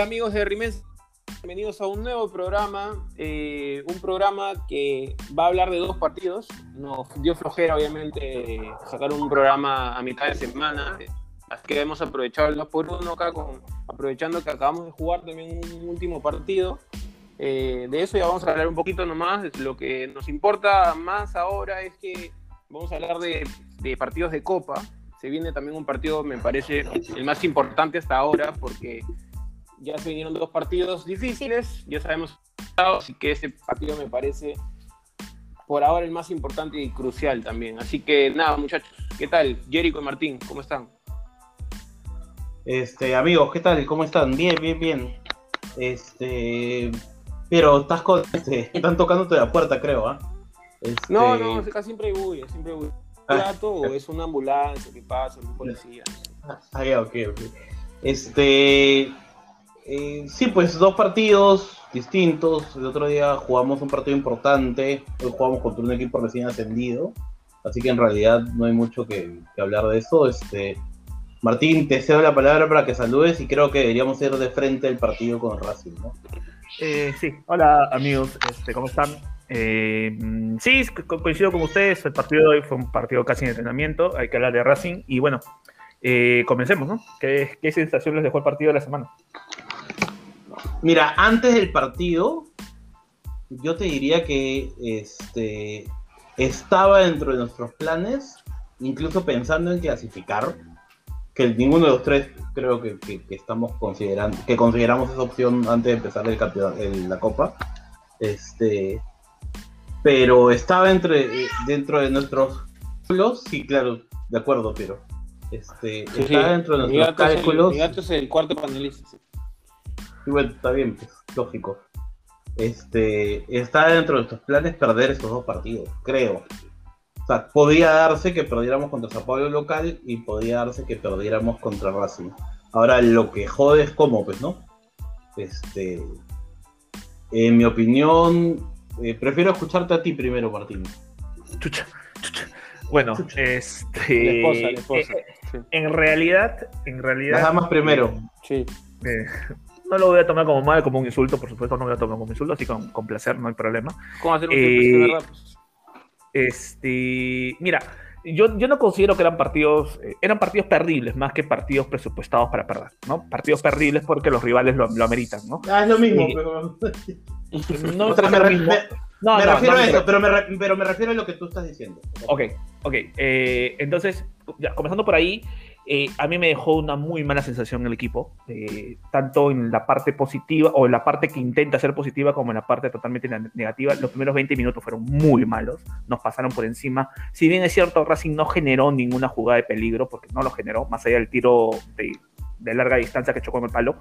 Hola amigos de Rimens, bienvenidos a un nuevo programa, eh, un programa que va a hablar de dos partidos. Nos dio flojera obviamente sacar un programa a mitad de semana, así que hemos aprovechado el 2 por 1 acá, con, aprovechando que acabamos de jugar también un último partido. Eh, de eso ya vamos a hablar un poquito nomás. Lo que nos importa más ahora es que vamos a hablar de, de partidos de Copa. Se viene también un partido, me parece, el más importante hasta ahora, porque ya se vinieron dos partidos difíciles, ya sabemos, así que ese partido me parece por ahora el más importante y crucial también. Así que nada, muchachos, ¿qué tal? Jerico y Martín, ¿cómo están? Este, amigos, ¿qué tal? ¿Cómo están? Bien, bien, bien. Este, pero estás con, este, están tocándote la puerta, creo, ¿ah? Este... No, no, acá siempre hay bulla, siempre hay bulla. Ah, o es una ambulancia que pasa, un policía. Ah, ya, ok, ok. Este, eh, sí, pues dos partidos distintos. El otro día jugamos un partido importante. Hoy jugamos contra un equipo recién ascendido. Así que en realidad no hay mucho que, hablar de eso. Este, Martín, te cedo la palabra para que saludes y creo que deberíamos ir de frente al partido con Racing, ¿no? Eh, sí, hola amigos, este, ¿cómo están? Eh, sí, coincido con ustedes, el partido de hoy fue un partido casi de entrenamiento, hay que hablar de Racing y bueno, eh, comencemos, ¿no? ¿Qué, ¿Qué sensación les dejó el partido de la semana? Mira, antes del partido, yo te diría que este, estaba dentro de nuestros planes, incluso pensando en clasificar, que ninguno de los tres creo que, que, que estamos considerando, que consideramos esa opción antes de empezar el campeonato, la copa. Este, pero estaba entre, dentro de nuestros cálculos, sí, claro, de acuerdo, pero este, sí, estaba sí. dentro de nuestros mi cálculos. Es el, mi gato es el cuarto panelista. Sí. Y bueno, está bien, pues, lógico. Este, está dentro de nuestros planes perder estos dos partidos, creo. O sea, podía darse que perdiéramos contra Sao Paulo local y podía darse que perdiéramos contra Racing. Ahora, lo que jode es cómo, pues, ¿no? Este, en mi opinión, eh, prefiero escucharte a ti primero, Martín. Chucha, chucha. Bueno, chucha. este. La esposa, la esposa. Eh, sí. En realidad, en realidad. Las damas primero. Sí. No lo voy a tomar como mal, como un insulto, por supuesto, no lo voy a tomar como un insulto, así con, con placer, no hay problema. ¿Cómo hacer un eh, de verdad? Pues? Este, mira, yo, yo no considero que eran partidos, eh, eran partidos perdibles más que partidos presupuestados para perder, ¿no? Partidos perdibles porque los rivales lo, lo ameritan, ¿no? Ah, es lo mismo, eh, pero... No o sea, me, no, me no, refiero no, a eso, pero me, pero me refiero a lo que tú estás diciendo. Ok, ok. Eh, entonces, ya, comenzando por ahí, eh, a mí me dejó una muy mala sensación el equipo, eh, tanto en la parte positiva o en la parte que intenta ser positiva como en la parte totalmente negativa. Los primeros 20 minutos fueron muy malos, nos pasaron por encima. Si bien es cierto, Racing no generó ninguna jugada de peligro, porque no lo generó, más allá del tiro de, de larga distancia que chocó en el palo,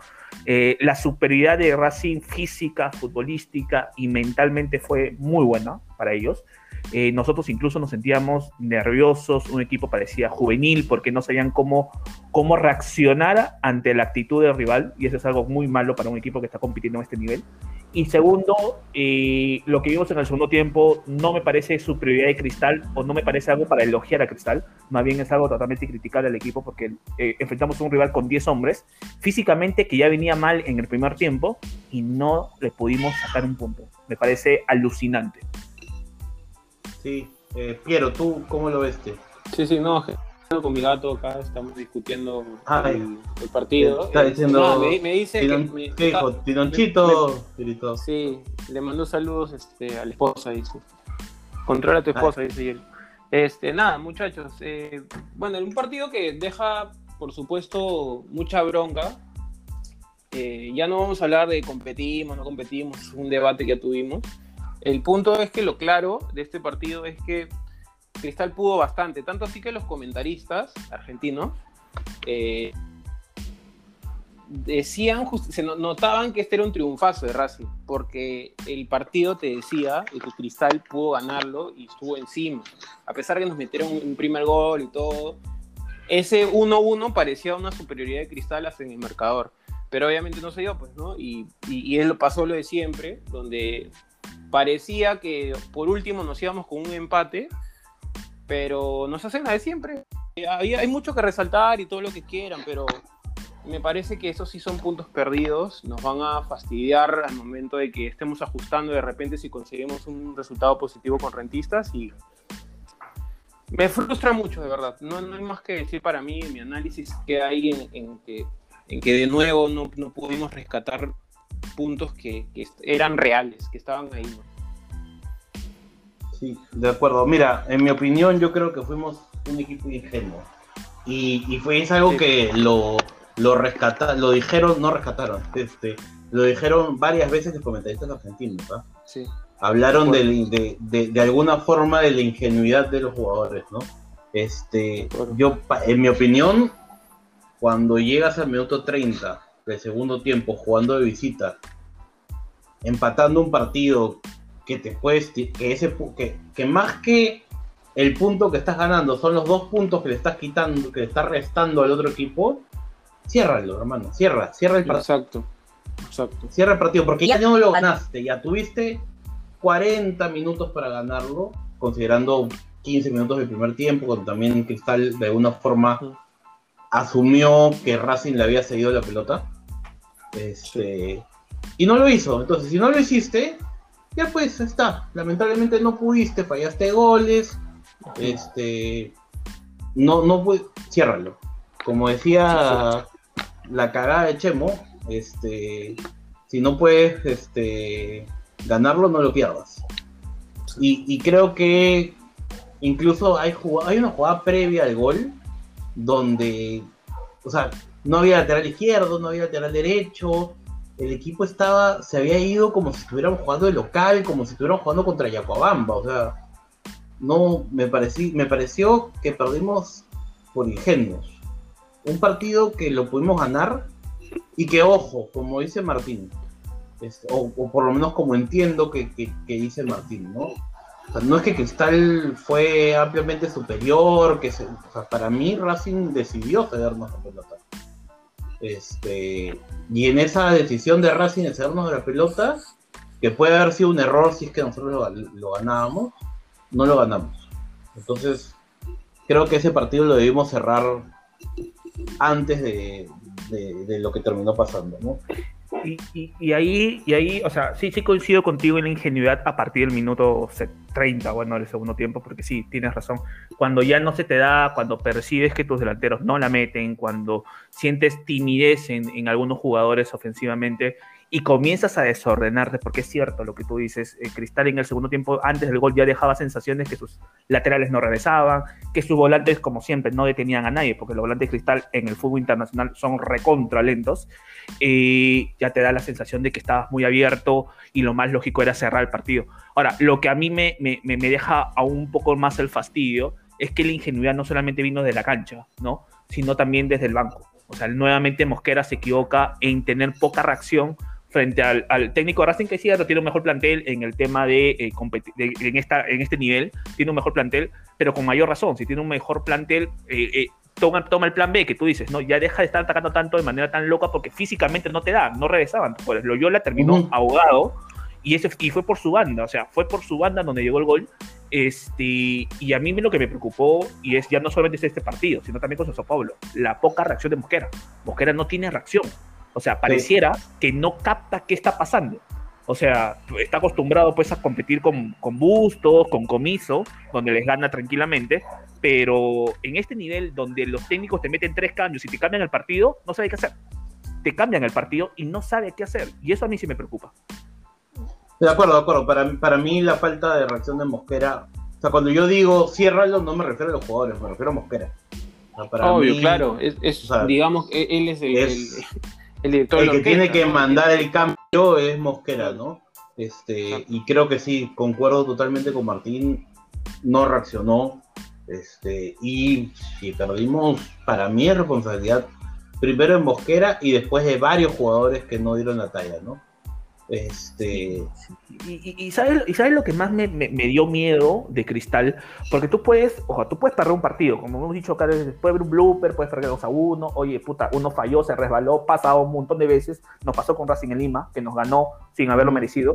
eh, la superioridad de Racing física, futbolística y mentalmente fue muy buena para ellos. Eh, nosotros incluso nos sentíamos nerviosos, un equipo parecía juvenil porque no sabían cómo, cómo reaccionar ante la actitud del rival y eso es algo muy malo para un equipo que está compitiendo en este nivel. Y segundo, eh, lo que vimos en el segundo tiempo no me parece superioridad de Cristal o no me parece algo para elogiar a Cristal, más bien es algo totalmente criticable al equipo porque eh, enfrentamos a un rival con 10 hombres, físicamente que ya venía mal en el primer tiempo y no le pudimos sacar un punto. Me parece alucinante. Sí, eh, Piero, ¿tú cómo lo ves? Sí, sí, no, con mi gato acá estamos discutiendo el, el, partido. Está diciendo. No, me, me, dice tiron, que. Me, ¿Qué dijo? ¿Tironchito? Me, sí, le mandó saludos este, a la esposa, dice. Controla a tu esposa, Ay. dice él. Este, nada, muchachos. Eh, bueno, un partido que deja, por supuesto, mucha bronca. Eh, ya no vamos a hablar de competimos, no competimos, un debate que tuvimos. El punto es que lo claro de este partido es que Cristal pudo bastante, tanto así que los comentaristas argentinos eh, decían, se notaban que este era un triunfazo de Racing, porque el partido te decía que Cristal pudo ganarlo y estuvo encima, a pesar que nos metieron un primer gol y todo. Ese 1-1 parecía una superioridad de Cristal en el marcador, pero obviamente no se dio, pues, ¿no? Y, y, y pasó lo de siempre, donde parecía que por último nos íbamos con un empate, pero nos hacen la de siempre. Hay, hay mucho que resaltar y todo lo que quieran, pero me parece que esos sí son puntos perdidos, nos van a fastidiar al momento de que estemos ajustando de repente si conseguimos un resultado positivo con rentistas me frustra mucho, de verdad. No, hay más que decir para mí, mi análisis queda ahí en, que, en que de nuevo no, no pudimos rescatar puntos que, que, eran reales, que estaban ahí. Sí, de acuerdo. Mira, en mi opinión yo creo que fuimos un equipo ingenuo. Y, y fue es algo que lo, lo rescataron, lo dijeron, no rescataron, este, lo dijeron varias veces los comentaristas argentinos. ¿ah? Sí. Hablaron de, de, de, alguna forma de la ingenuidad de los jugadores, ¿no? Este, yo, en mi opinión, cuando llegas al minuto 30 del segundo tiempo jugando de visita, empatando un partido que te puedes, que ese, que, que más que el punto que estás ganando son los dos puntos que le estás quitando, que le estás restando al otro equipo, ciérralo, hermano, cierra, cierra el partido. Exacto, exacto. Cierra el partido, porque ya no lo ganaste, ya tuviste 40 minutos para ganarlo, considerando 15 minutos del primer tiempo, cuando también Cristal de alguna forma asumió que Racing le había seguido la pelota. Este, y no lo hizo. Entonces, si no lo hiciste, ya pues está. Lamentablemente no pudiste, fallaste goles. Este, no, no pude, ciérralo. Como decía la cagada de Chemo, este, si no puedes, este, ganarlo, no lo pierdas. Y, creo que incluso hay, hay una jugada previa al gol donde, o sea, no había lateral izquierdo, no había lateral derecho, el equipo estaba, se había ido como si estuviéramos jugando de local, como si estuviéramos jugando contra Yacuabamba, o sea, no, me, parecí, me pareció que perdimos por ingenuos. Un partido que lo pudimos ganar y que, ojo, como dice Martín, o, por lo menos como entiendo que, dice Martín, ¿no? No es que Cristal fue ampliamente superior, que para mí Racing decidió cedernos la pelota. Este, y en esa decisión de Racing de cedernos la pelota, que puede haber sido un error si es que nosotros lo, ganábamos, no lo ganamos. Entonces, creo que ese partido lo debimos cerrar antes de, de lo que terminó pasando, ¿no? Y, ahí, y ahí, o sea, sí, sí coincido contigo en la ingenuidad a partir del minuto 30, bueno, del segundo tiempo, porque sí, tienes razón. Cuando ya no se te da, cuando percibes que tus delanteros no la meten, cuando sientes timidez en, en algunos jugadores ofensivamente y comienzas a desordenarte, porque es cierto lo que tú dices, eh, Cristal en el segundo tiempo, antes del gol ya dejaba sensaciones que sus laterales no regresaban, que sus volantes, como siempre, no detenían a nadie, porque los volantes de Cristal en el fútbol internacional son recontra lentos, y ya te da la sensación de que estabas muy abierto y lo más lógico era cerrar el partido. Ahora, lo que a mí me, me, me deja aún un poco más el fastidio es que la ingenuidad no solamente vino de la cancha, ¿no? sino también desde el banco. O sea, nuevamente Mosquera se equivoca en tener poca reacción frente al, técnico Racing que sí tiene un mejor plantel en el tema de, eh, en, esta, en este nivel, tiene un mejor plantel, pero con mayor razón, si tiene un mejor plantel, eh, eh, toma, toma el plan B que tú dices, no, ya deja de estar atacando tanto de manera tan loca porque físicamente no te da, no regresaban. Pues Loyola terminó ahogado y, ese, y fue por su banda, o sea, fue por su banda donde llegó el gol. Este, y a mí lo que me preocupó, y es ya no solamente es este partido, sino también con Sao Paulo, la poca reacción de Mosquera. Mosquera no tiene reacción. O sea, pareciera que no capta qué está pasando. O sea, está acostumbrado pues a competir con, con bustos, con comiso, donde les gana tranquilamente, pero en este nivel donde los técnicos te meten tres cambios y te cambian el partido, no sabe qué hacer. Te cambian el partido y no sabe qué hacer. Y eso a mí sí me preocupa. De acuerdo, de acuerdo. Para, para mí la falta de reacción de Mosquera, o sea, cuando yo digo ciérralo, no me refiero a los jugadores, me refiero a Mosquera. Obvio, claro. Es, digamos, e-, él es el el, que tiene que mandar el cambio es Mosquera, ¿no? Este, y creo que sí, concuerdo totalmente con Martín, no reaccionó. Este, y si perdimos, para mí es responsabilidad primero en Mosquera y después de varios jugadores que no dieron la talla, ¿no? Este... Y, ¿sabes, y sabes lo que más me, dio miedo de Cristal, porque tú puedes, ojo, tú puedes perder un partido, como hemos dicho acá, puede haber un blooper, puedes perder 2 a 1, oye, puta, uno falló, se resbaló, pasado un montón de veces, nos pasó con Racing en Lima, que nos ganó sin haberlo merecido.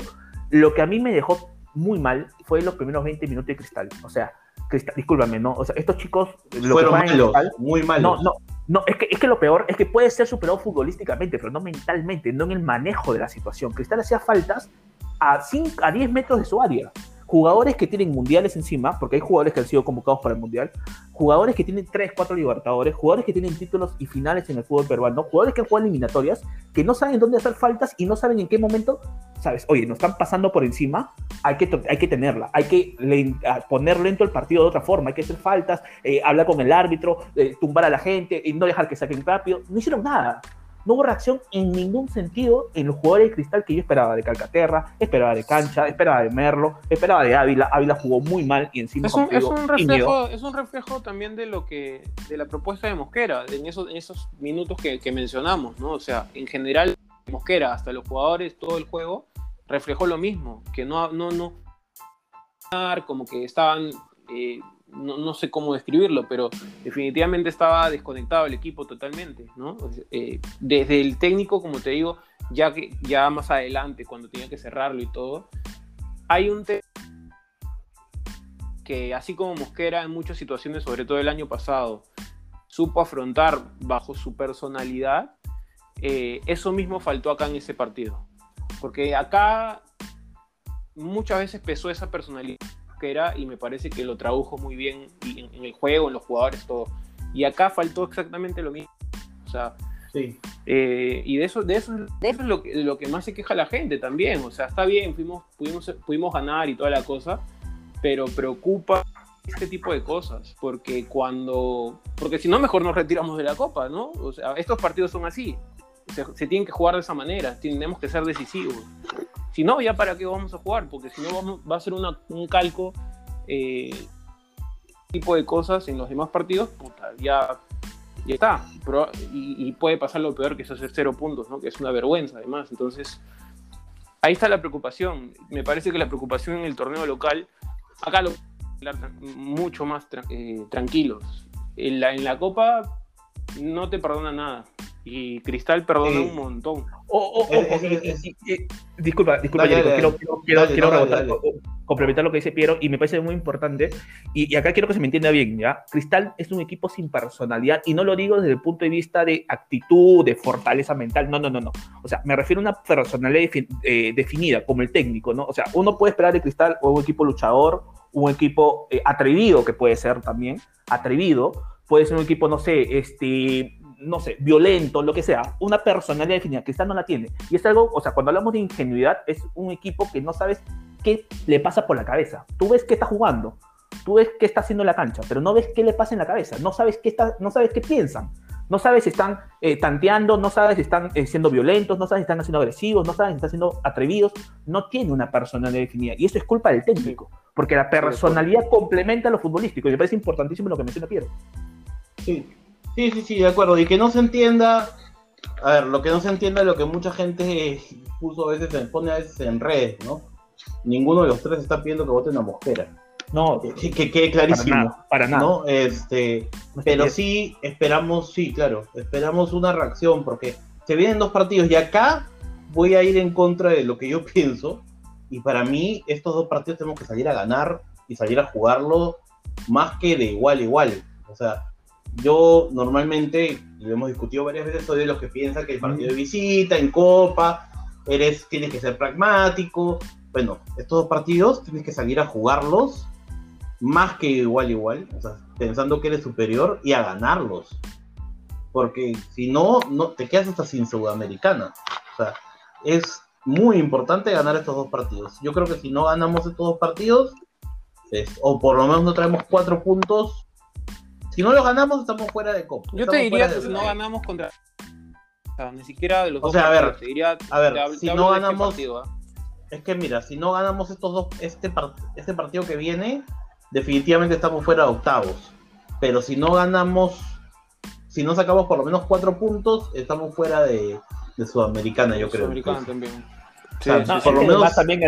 Lo que a mí me dejó muy mal fue los primeros 20 minutos de Cristal, o sea, Cristal, discúlpame, ¿no? O sea, estos chicos... Lo Fueron malos, muy malos. No, no, No, es que, es que lo peor es que puede ser superado futbolísticamente, pero no mentalmente, no en el manejo de la situación. Cristal hacía faltas a, 5, a 10 metros de su área jugadores que tienen mundiales encima, porque hay jugadores que han sido convocados para el mundial, jugadores que tienen 3, 4 libertadores, jugadores que tienen títulos y finales en el fútbol peruano, jugadores que han jugado eliminatorias, que no saben dónde hacer faltas y no saben en qué momento, sabes, oye, nos están pasando por encima, hay que, hay que tenerla, hay que poner lento el partido de otra forma, hay que hacer faltas, eh, hablar con el árbitro, eh, tumbar a la gente y no dejar que saquen rápido, no hicieron nada no hubo reacción en ningún sentido en los jugadores de cristal que yo esperaba de Calcaterra, esperaba de Cancha, esperaba de Merlo, esperaba de Ávila. Ávila jugó muy mal y encima es un, es un reflejo, es un reflejo también de lo que de la propuesta de Mosquera en esos, en esos minutos que, mencionamos, ¿no? O sea, en general Mosquera hasta los jugadores todo el juego reflejó lo mismo, que no no no como que estaban eh, no, sé cómo describirlo, pero definitivamente estaba desconectado el equipo totalmente, ¿no? Eh, desde el técnico, como te digo, ya, que, ya más adelante, cuando tenía que cerrarlo y todo, hay un que así como Mosquera en muchas situaciones, sobre todo el año pasado, supo afrontar bajo su personalidad, eh, eso mismo faltó acá en ese partido. Porque acá muchas veces pesó esa personalidad era y me parece que lo tradujo muy bien en, el juego, en los jugadores, todo. Y acá faltó exactamente lo mismo. O sea, sí. Eh, y de eso, de eso, es lo que, lo que más se queja la gente también. O sea, está bien, fuimos, pudimos, pudimos ganar y toda la cosa, pero preocupa este tipo de cosas, porque cuando, porque si no, mejor nos retiramos de la copa, ¿no? O sea, estos partidos son así, se, tienen que jugar de esa manera, tenemos que ser decisivos. Si no, ya para qué vamos a jugar, porque si no va a ser un calco eh, tipo de cosas en los demás partidos, puta, ya, ya está. y, puede pasar lo peor que es hacer cero puntos, ¿no? que es una vergüenza además. Entonces, ahí está la preocupación. Me parece que la preocupación en el torneo local, acá lo mucho más eh, tranquilos. En la, en la Copa no te perdona nada. Y Cristal perdona un montón. disculpa, disculpa, quiero, quiero, quiero, complementar lo que dice Piero y me parece muy importante. Y, acá quiero que se me entienda bien, ¿ya? Cristal es un equipo sin personalidad y no lo digo desde el punto de vista de actitud, de fortaleza mental, no, no, no, no. O sea, me refiero a una personalidad eh, definida como el técnico, ¿no? O sea, uno puede esperar de Cristal o un equipo luchador, un equipo eh, atrevido que puede ser también, atrevido, puede ser un equipo, no sé, este, no sé, violento, lo que sea, una personalidad definida, Cristal no la tiene. Y es algo, o sea, cuando hablamos de ingenuidad, es un equipo que no sabes qué le pasa por la cabeza. Tú ves que está jugando, tú ves qué está haciendo en la cancha, pero no ves qué le pasa en la cabeza, no sabes qué, está, no sabes qué piensan. No sabes si están eh, tanteando, no sabes si están eh, siendo violentos, no sabes si están haciendo agresivos, no sabes si están siendo atrevidos. No tiene una personalidad definida. Y eso es culpa del técnico, porque la personalidad complementa a lo futbolístico. Y me parece importantísimo lo que menciona Piero. Sí, Sí, sí, sí, de acuerdo. Y que no se entienda, a ver, lo que no se entienda es lo que mucha gente puso a veces, se pone a veces en redes, ¿no? Ninguno de los tres está pidiendo que voten a Mosquera. No, que, quede clarísimo. Para nada. ¿no? Este, pero sí esperamos, sí, claro, esperamos una reacción porque se vienen dos partidos y acá voy a ir en contra de lo que yo pienso. Y para mí, estos dos partidos tenemos que salir a ganar y salir a jugarlo más que de igual a igual. O sea, yo normalmente, y lo hemos discutido varias veces, soy de los que piensan que el partido de visita, en Copa, eres, tienes que ser pragmático. Bueno, estos dos partidos tienes que salir a jugarlos más que igual igual, o sea, pensando que eres superior y a ganarlos. Porque si no, no te quedas hasta sin Sudamericana. O sea, es muy importante ganar estos dos partidos. Yo creo que si no ganamos estos dos partidos, o por lo menos no traemos cuatro puntos, si no lo ganamos, estamos fuera de Copa. Yo te diría que si no ganamos contra. O sea, ni siquiera de los o sea, a ver, te diría, a ver, si no este ganamos. ¿ah? Es que mira, si no ganamos estos dos, este, este partido que viene, definitivamente estamos fuera de octavos. Pero si no ganamos, si no sacamos por lo menos cuatro puntos, estamos fuera de, de Sudamericana, yo creo. Sudamericana también por lo menos también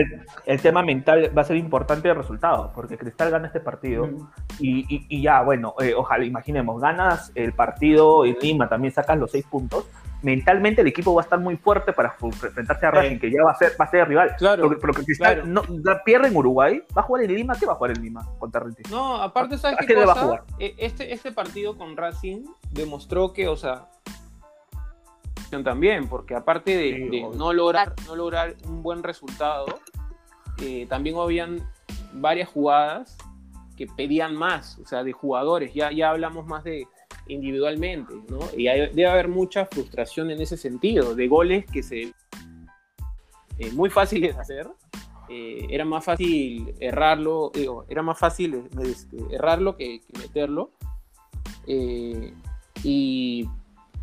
el, tema mental va a ser importante el resultado, porque Cristal gana este partido y, ya, bueno, eh, ojalá, imaginemos, ganas el partido en Lima, también sacas los seis puntos, mentalmente el equipo va a estar muy fuerte para enfrentarse a Racing, que ya va a ser, va a ser rival. Claro. Pero, que Cristal no, pierde en Uruguay, va a jugar en Lima, ¿qué va a jugar en Lima contra Racing? No, aparte, ¿sabes qué, cosa? Va a jugar? E, este, este partido con Racing demostró que, o sea, también, porque aparte de, no, lograr, no lograr un buen resultado, eh, también habían varias jugadas que pedían más, o sea, de jugadores, ya, ya hablamos más de individualmente, ¿no? Y debe haber mucha frustración en ese sentido, de goles que se... Eh, muy fáciles de hacer, eh, era más fácil errarlo, digo, era más fácil este, errarlo que, meterlo. y,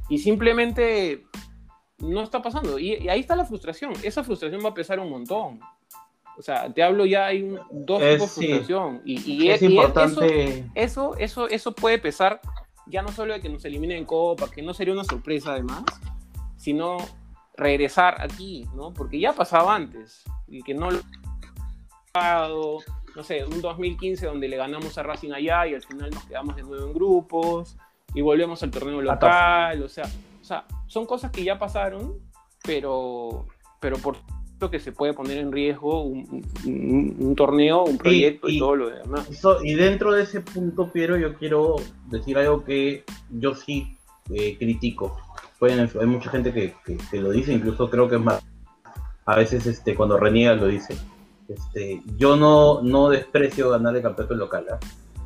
y, simplemente no está pasando. Y, ahí está la frustración. Esa frustración va a pesar un montón. O sea, te hablo ya hay un, dos tipos de frustración. Y, es, importante. Eso, eso, eso, puede pesar ya no solo de que nos eliminen en Copa, que no sería una sorpresa además, sino regresar aquí, ¿no? Porque ya pasaba antes. Y que no lo no sé, un 2015 donde le ganamos a Racing allá y al final nos quedamos de nuevo en grupos y volvemos al torneo local, o sea, o sea, son cosas que ya pasaron, pero, pero por que se puede poner en riesgo un, torneo, un proyecto y, todo lo demás. y dentro de ese punto, Piero, yo quiero decir algo que yo sí eh, critico. hay mucha gente que, lo dice, incluso creo que es más. A veces este, cuando reniega lo dice. Este, yo no, no desprecio ganar el campeonato local. ¿ah?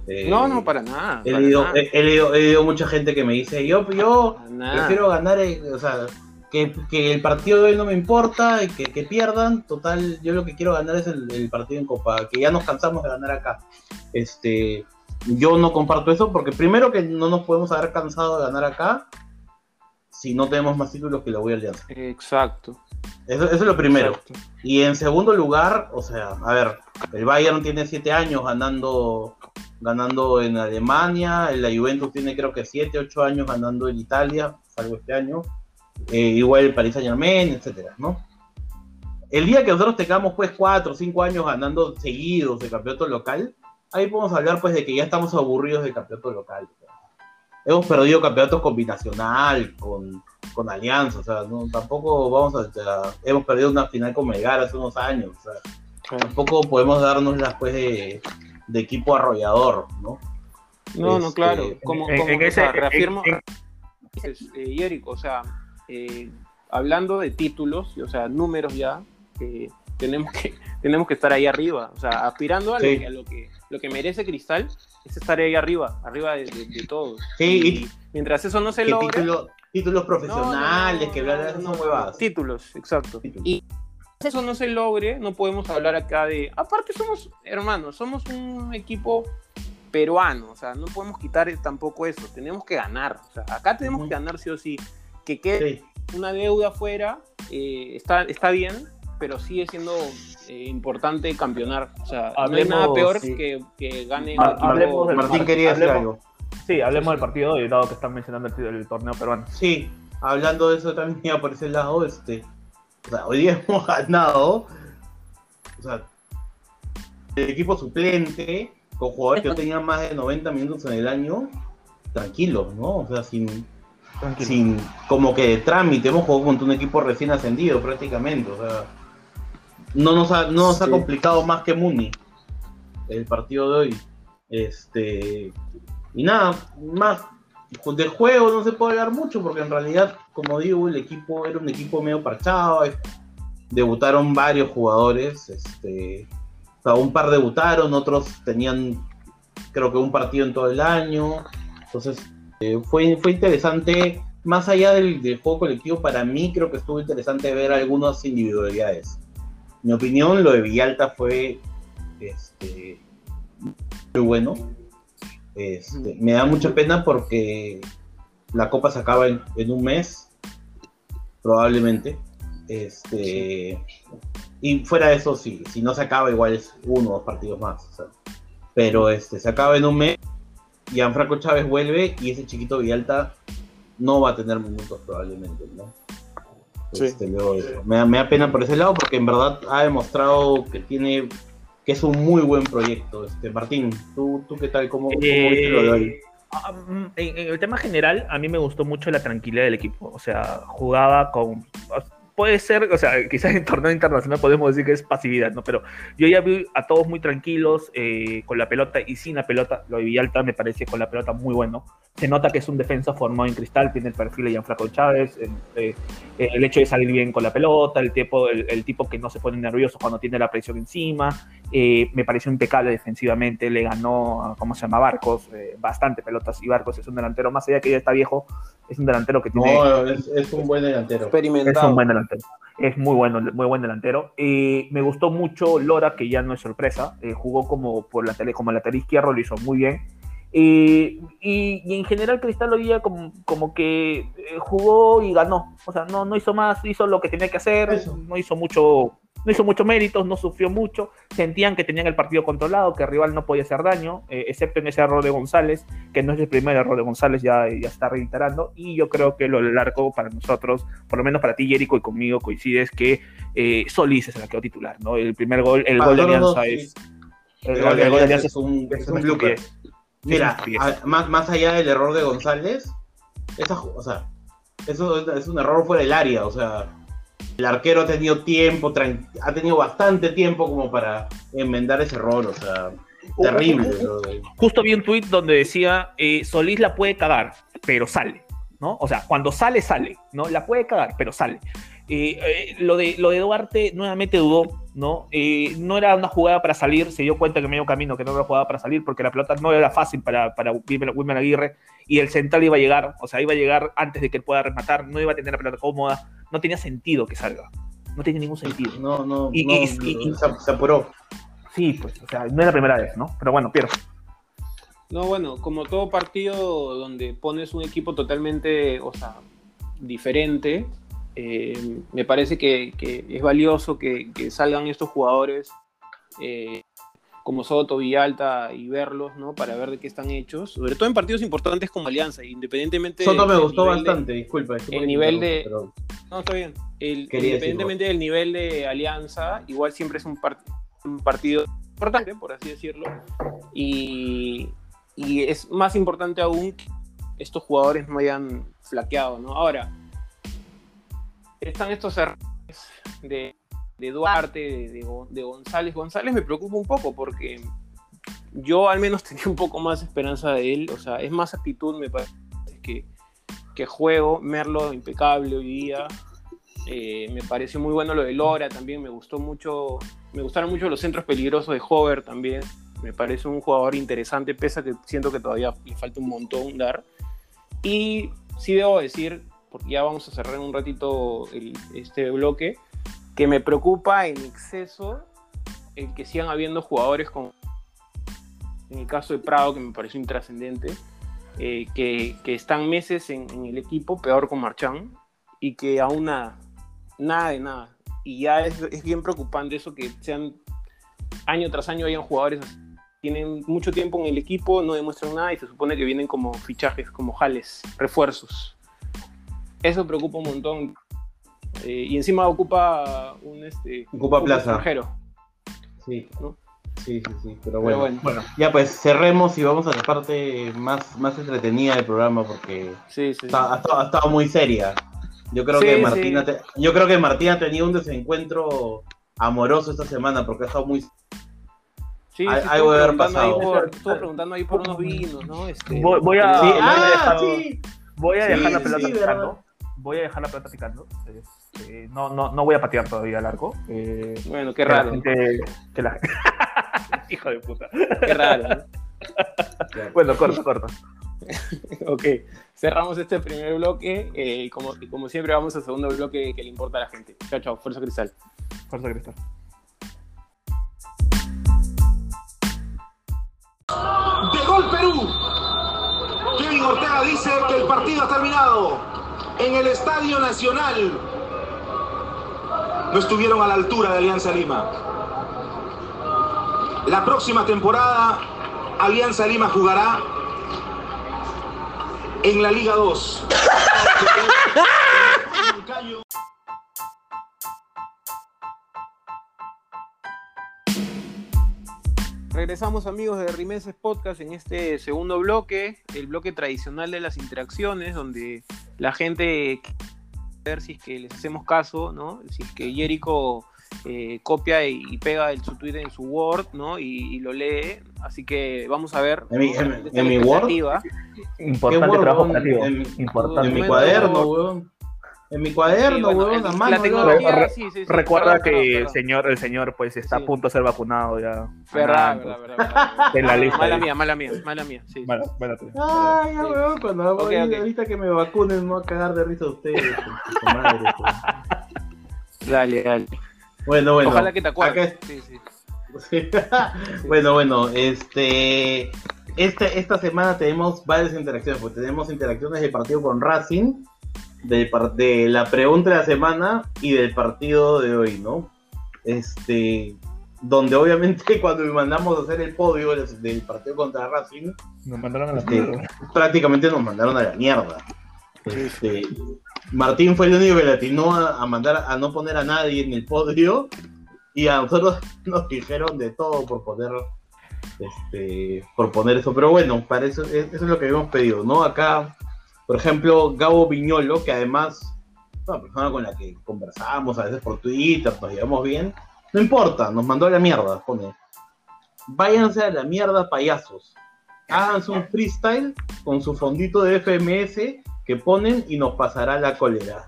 Eh, no, no, para nada. He, leído, He, leído, mucha gente que me dice, yo, yo prefiero ganar, o sea, que, el partido de hoy no me importa y que, pierdan, total, yo lo que quiero ganar es el, partido en Copa, que ya nos cansamos de ganar acá. Este, yo no comparto eso porque primero que no nos podemos haber cansado de ganar acá si no tenemos más títulos que la voy Alianza. Exacto. Eso, eso, es lo primero. Y en segundo lugar, o sea, a ver, el Bayern tiene siete años ganando ganando en Alemania, la Juventus tiene creo que 7, 8 años ganando en Italia, salvo este año, eh, igual el Paris Saint Germain, etcétera, ¿no? El día que nosotros tengamos pues 4 o 5 años ganando seguidos de campeonato local, ahí podemos hablar pues de que ya estamos aburridos del campeonato local. Hemos perdido campeonatos combinacional, con, con alianza, o sea, no, tampoco vamos a, hemos perdido una final con Melgar hace unos años, o sea, tampoco podemos darnos las pues de de equipo arrollador, ¿no? No, no, claro. Este, como, en, ese, reafirmo, eh, o sea, eh, hablando de títulos, o sea, números ya, tenemos que tenemos que estar ahí arriba, o sea, aspirando a, lo, que, lo que merece Cristal, es estar ahí arriba, arriba de, de, todos. Sí, y, mientras eso no se logre... títulos profesionales, que no, no, huevadas. Títulos, exacto. Y eso no se logre, no podemos hablar acá de. Aparte, somos hermanos, somos un equipo peruano, o sea, no podemos quitar tampoco eso, tenemos que ganar. O sea, acá tenemos que ganar sí o sí. Que quede una deuda afuera, eh, está, está bien, pero sigue siendo eh, importante campeonar. O sea, no hay nada peor que, que, gane el equipo. Martín quería decir algo. Sí, hablemos del partido y dado que están mencionando el, torneo peruano. Sí, hablando de eso también por ese lado, este o sea, hoy día hemos ganado. O sea, el equipo suplente, con jugadores que tenían más de 90 minutos en el año, tranquilos, ¿no? O sea, sin, sin como que de trámite. Hemos jugado contra un equipo recién ascendido prácticamente. O sea, no nos ha, no nos ha complicado más que Muni el partido de hoy. Este, y nada, más de juego no se puede hablar mucho porque en realidad, como digo, el equipo era un equipo medio parchado. Debutaron varios jugadores, este, un par debutaron, otros tenían creo que un partido en todo el año. Entonces eh, fue, fue interesante, más allá del, juego colectivo, para mí creo que estuvo interesante ver algunas individualidades. mi opinión, lo de Villalta fue este, muy bueno este, me da mucha pena porque la copa se acaba en, un mes, probablemente. Este, Y fuera de eso, sí, si no se acaba, igual es uno o dos partidos más. pero este, se acaba en un mes, y Franco Chávez vuelve y ese chiquito Villalta no va a tener minutos probablemente, ¿no? Este, me, me, da pena por ese lado porque en verdad ha demostrado que tiene que es un muy buen proyecto. Este, Martín, ¿tú, tú qué tal? ¿Cómo, cómo viste lo de hoy? Eh, Ah, mm, en, en el tema general, a mí me gustó mucho la tranquilidad del equipo. O sea, jugaba con puede ser, o sea, quizás en torneo internacional podemos decir que es pasividad, ¿no? Pero yo ya vi a todos muy tranquilos eh, con la pelota y sin la pelota. Lo de Villalta me parece con la pelota muy bueno. Se nota que es un defensa formado en cristal, tiene el perfil de Gianfranco Chávez, eh, eh, el hecho de salir bien con la pelota, el tipo, el, tipo que no se pone nervioso cuando tiene la presión encima. me pareció impecable defensivamente, le ganó, ¿cómo se llama? Barcos, bastante pelotas y Barcos es un delantero, más allá que ya está viejo, es un delantero que tiene... No, es, un buen delantero. Experimentado. Es un buen delantero. Es muy bueno, muy buen delantero. y me gustó mucho Lora, que ya no es sorpresa. Eh, jugó como por la tele, como lateral izquierdo, lo hizo muy bien. y, en general Cristal hoy día como, como que eh, jugó y ganó. O sea, no, no hizo más, hizo lo que tenía que hacer, no hizo mucho no hizo muchos méritos, no sufrió mucho, sentían que tenían el partido controlado, que el rival no podía hacer daño, eh, excepto en ese error de González, que no es el primer error de González, ya, ya está reiterando, y yo creo que lo largo para nosotros, por lo menos para ti, Jericho, y conmigo coincides que eh, Solís es el que titular, ¿no? El primer gol, el gol de Alianza es... El, gol de Alianza es un, es un, Mira, más, más allá del error de González, esa, o sea, eso es un error fuera del área, o sea, el arquero ha tenido tiempo, ha tenido bastante tiempo como para enmendar ese error, o sea, terrible. Justo vi un tuit donde decía, eh, Solís la puede cagar, pero sale, ¿no? O sea, cuando sale, sale, ¿no? La puede cagar, pero sale. Eh, eh, lo, de, lo de Duarte nuevamente dudó, ¿no? no era una jugada para salir, se dio cuenta que medio camino que no era una jugada para salir porque la pelota no era fácil para, para Wilmer Aguirre y el central iba a llegar, o sea, iba a llegar antes de que él pueda rematar, no iba a tener la pelota cómoda, no tenía sentido que salga. No tiene ningún sentido. No, no, y, se, apuró. Sí, pues, o sea, no es la primera vez, ¿no? Pero bueno, pierdo. No, bueno, como todo partido donde pones un equipo totalmente, o sea, diferente, eh, me parece que, es valioso que, salgan estos jugadores eh, como Soto, Villalta y verlos, ¿no? Para ver de qué están hechos, sobre todo en partidos importantes como Alianza, independientemente... Soto me gustó bastante, disculpa. El nivel de... No, está bien. independientemente del nivel de Alianza, igual siempre es un, un partido importante, por así decirlo, y, y es más importante aún que estos jugadores no hayan flaqueado, ¿no? Ahora, están estos errores de Duarte, de, González. González me preocupa un poco porque yo al menos tenía un poco más esperanza de él. O sea, es más actitud, me parece, que, que juego. Merlo impecable hoy día. Eh, me pareció muy bueno lo de Lora también. Me gustó mucho. Me gustaron mucho los centros peligrosos de Hover también. Me parece un jugador interesante, pese a que siento que todavía le falta un montón dar. Y sí debo decir, ya vamos a cerrar un ratito este bloque, que me preocupa en exceso el que sigan habiendo jugadores con, en el caso de Prado, que me pareció intrascendente, eh, que, están meses en, el equipo, peor con Marchán, y que aún nada, nada de nada. Y ya es, bien preocupante eso que sean año tras año hayan jugadores tienen mucho tiempo en el equipo, no demuestran nada y se supone que vienen como fichajes, como jales, refuerzos. Eso preocupa un montón. Eh, y encima ocupa un este ocupa plaza extranjero. Sí. Sí, sí, sí, pero bueno. bueno. Ya pues cerremos y vamos a la parte más, más entretenida del programa porque sí, sí, ha, estado, muy seria. Yo creo que Martina yo creo que Martina ha tenido un desencuentro amoroso esta semana porque ha estado muy Sí, algo de haber pasado. estuve preguntando ahí por unos vinos, ¿no? Este, voy, a, voy, a, ah, voy a dejar la pelota voy a dejar la pelota picando. Este, no, no, no voy a patear todavía el arco. Eh, bueno, qué raro. Hijo de puta. Qué raro. bueno, corto, corto. ok, cerramos este primer bloque eh, y, como, como siempre vamos al segundo bloque que le importa a la gente. Chao, chao, Fuerza Cristal. Fuerza Cristal. De gol Perú. Kevin Ortega dice que el partido ha terminado en el Estadio Nacional no estuvieron a la altura de Alianza Lima. La próxima temporada Alianza Lima jugará en la Liga 2. regresamos amigos de Rimeses Podcast en este segundo bloque, el bloque tradicional de las interacciones, donde la gente a ver si es que les hacemos caso, ¿no? Si es que Jericho eh, copia y, y pega el, su tweet en su Word, ¿no? Y, y lo lee. Así que vamos a ver. ¿En mi- en- en mi expectativa. Importante Qué trabajo operativo. en- Importante. En mi cuaderno, weón. En mi cuaderno, Sí, bueno, weón, el- a la mano. tecnología, weón. Re- sí, sí, sí. Recuerda Perdón, que perdón, el señor, el señor pues está Sí. a punto de ser vacunado ya. Verdad, verdad. En la lista. Mala mía, mala mía, mala mía. Sí, bueno, tú. Ay, ya, weón, cuando voy- ok. ahorita que me vacunen, no va a cagar de risa a ustedes. madre, weón. Dale, dale. Bueno, bueno. Ojalá que te acuerdes. acá Sí, sí. Sí. bueno, bueno, este, este, esta semana tenemos varias interacciones, porque tenemos interacciones del partido con Racing, del de la pregunta de la semana y del partido de hoy, ¿no? Este, donde obviamente cuando me mandamos a hacer el podio del, partido contra Racing, Nos mandaron a la este, mierda. prácticamente nos mandaron a la mierda. Este, Martín fue el único que le atinó a, a mandar a no poner a nadie en el podio y a nosotros nos dijeron de todo por poner este por poner eso pero bueno para eso es- eso es lo que habíamos pedido no acá por ejemplo Gabo Viñolo que además es una persona con la que conversamos a veces por Twitter nos llevamos bien no importa nos mandó a la mierda pone váyanse a la mierda payasos háganse un freestyle con su fondito de FMS que ponen y nos pasará la cólera.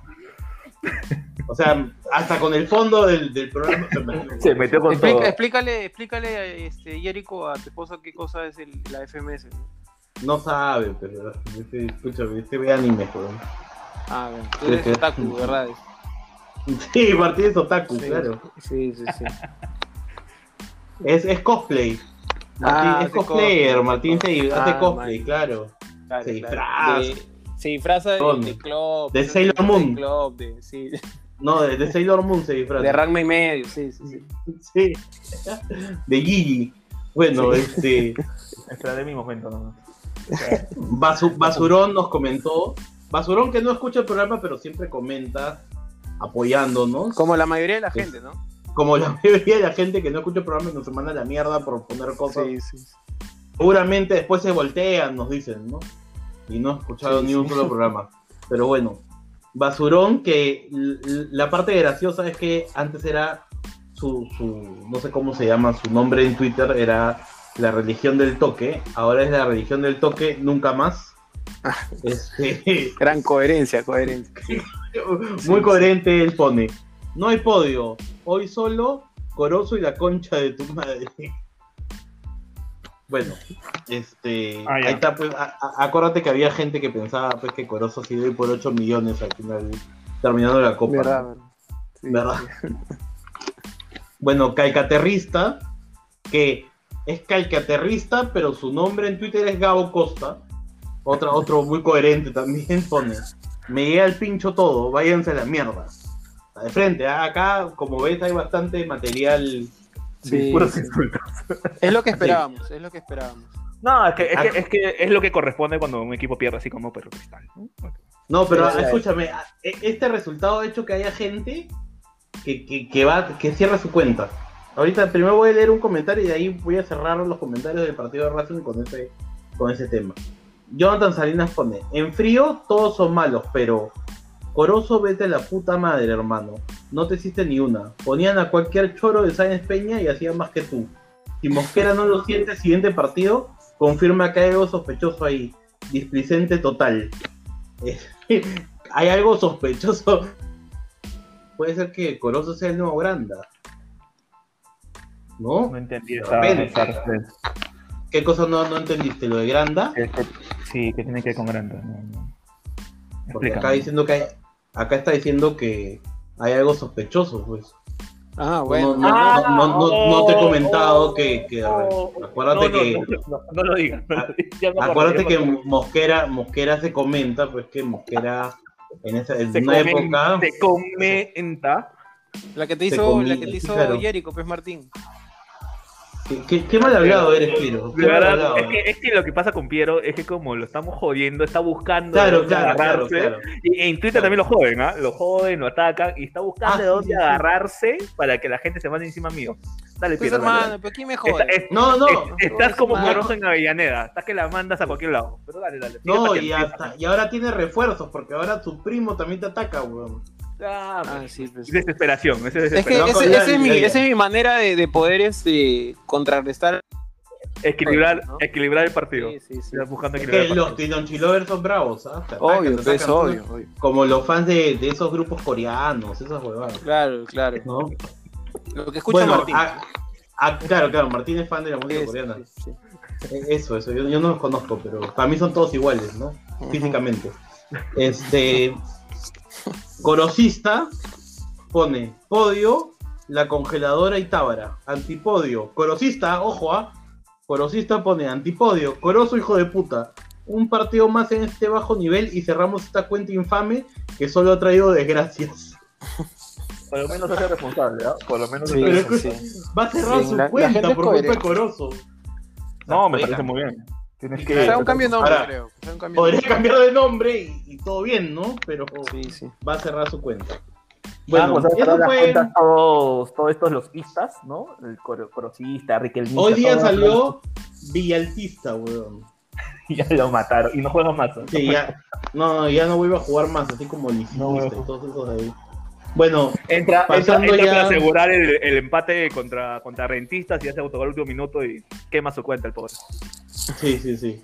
O sea, hasta con el fondo del, del programa se metió. Se metió con Explica- todo. explícale, explícale este, Jericho, a tu esposa qué cosa es el- la FMS. ¿no? No sabe, pero este, escúchame, este ve anime, weón. Ah, bueno. Tú eres Sí, sí. otaku, ¿verdad? Sí, Martín es otaku, Sí. claro. Sí, sí, sí. Es, es cosplay. Martín Ah, es cosplayer, cosplay. Martín se hace Ah, cosplay, man. claro. Claro, Se claro. disfraza. De- se disfraza de, de club. de Sailor de Moon. club, de, sí, No, de, de Sailor Moon se disfraza. de Ranma y medio, sí, sí, sí. Sí. De Gigi. Bueno, este. Esperaré mi momento nomás. Basu- Basurón nos comentó. Basurón que no escucha el programa, pero siempre comenta apoyándonos. Como la mayoría de la gente, ¿no? Como la mayoría de la gente que no escucha el programa y nos manda la mierda por poner cosas. Sí, sí. Seguramente después se voltean, nos dicen, ¿no? Y no he escuchado Sí, ni un solo programa. Pero bueno, Basurón, que la parte graciosa es que antes era su, su, no sé cómo se llama, su nombre en Twitter era la religión del toque, ahora es la religión del toque, nunca más. Ah. Este, Gran coherencia, coherencia. muy coherente él pone. No hay podio, hoy solo Corozo y la concha de tu madre. Bueno, este, Ah, ya. ahí está, pues, a- a- acuérdate que había gente que pensaba pues que Corozo se iba por 8 millones al final, terminando la copa. Verdad, ¿no? verdad. Sí, ¿Verdad? sí. Bueno, Calcaterrista, que es calcaterrista, pero su nombre en Twitter es Gabo Costa. Otra, otro muy coherente también pone. Me llega el pincho todo, váyanse a la mierda. De frente, ah, acá, como ves, hay bastante material. Sí, Puros sí. insultos. Es lo que esperábamos, es lo que esperábamos. No, es que, es, Ah. que, es que es lo que corresponde cuando un equipo pierde así como Perro Cristal. ¿no? No, pero Sí, escúchame, e- este resultado ha hecho que haya gente que, que, que va, que cierra su cuenta. Ahorita primero voy a leer un comentario y de ahí voy a cerrar los comentarios del partido de Racing con ese, con ese tema. Jonathan Salinas pone, en frío todos son malos, pero Corozo vete a la puta madre, hermano. No te hiciste ni una. Ponían a cualquier choro de Sáenz Peña y hacían más que tú. Si Mosquera no lo siente siguiente partido, confirma que hay algo sospechoso ahí. Displicente total. Hay algo sospechoso. Puede ser que Corozo sea el nuevo Granda. ¿No? No entendí esa. ¿Qué cosa no, no entendiste? ¿Lo de Granda? Sí, que tiene que ver con Granda. No, no. Porque acá diciendo que hay- acá está diciendo que hay algo sospechoso, pues. Ah, No, bueno. no, Ah, no, no, no- no te he oh, comentado oh, que, que- oh, acuérdate que no, no, no lo digas. acuérdate que. Mosquera, Mosquera se comenta, pues que Mosquera en esa en se, una comen- época se comenta. La que te hizo, comí- la que te hizo claro. Jericho, pues Martín. ¿Qué, qué, qué mal hablado eres, Piero. Qué De mal verdad, hablado. es, que, es que lo que pasa con Piero es que como lo estamos jodiendo, está buscando Claro, dónde claro, claro, agarrarse. claro. Y en Twitter también lo joden, ¿ah? Lo joden, lo atacan y está buscando Ah, de sí, dónde sí, sí. agarrarse para que la gente se mande encima mío. Dale, Pues Piero. dale, hermano, dale. pero ¿quién me Está- jode? es- No, no. es- estás es como malo. Corozo en Avellaneda. Estás que la mandas a cualquier lado. Pero dale, dale. No, y, hasta, y ahora tiene refuerzos, porque ahora tu primo también te ataca, weón. Ah, Ah, sí, pues. es desesperación. Es Es que desesperación. Ese- es, mi, la- esa es mi manera de, de poder este, contrarrestar. equilibrar, ¿no? equilibrar el partido. Sí, sí, sí. Buscando Es que los. Tinonchilovers son bravos, ¿ah? Atacan, Obvio, pues, atacan, obvio, obvio. Como los fans de, de esos grupos coreanos, esas huevadas, Claro, claro. ¿no? Lo que escucha bueno, Martín. ah, claro, claro, Martín es fan de la música coreana. sí, sí. Eh, Eso, eso, yo, yo no los conozco, pero para mí son todos iguales, ¿no? Físicamente. Este. Corosista pone podio, la congeladora y tábara. Antipodio. Corosista, ojo, ¿ah? Corosista pone antipodio. Coroso, hijo de puta. Un partido más en este bajo nivel y cerramos esta cuenta infame que solo ha traído desgracias. Por lo menos hace responsable, ¿ah? Por lo menos Sí, Pero sí, es va a cerrar Sí, su la- cuenta es por culpa de. Corozo. No, me parece muy bien. Tienes que. Sea, un cambio de nombre, Ahora, creo. Un cambio Podría nombre. cambiar de nombre y, y todo bien, ¿no? Pero Sí, sí. va a cerrar su cuenta. Bueno, pues ahora las fue. cuentas todos, todos estos los istas, ¿no? El coro- corosista, Riquelmista. Hoy día salió Villaltista, weón. Ya lo mataron. Y no juega más. ¿no? Sí, ya. No, ya no vuelve a jugar más, así como Licista No, y todos esos de ahí. Bueno, Entra, entra, Pasando entra ya- para asegurar el, el empate contra, contra Rentistas y hace autogol al último minuto y quema su cuenta el pobre. sí, sí, sí.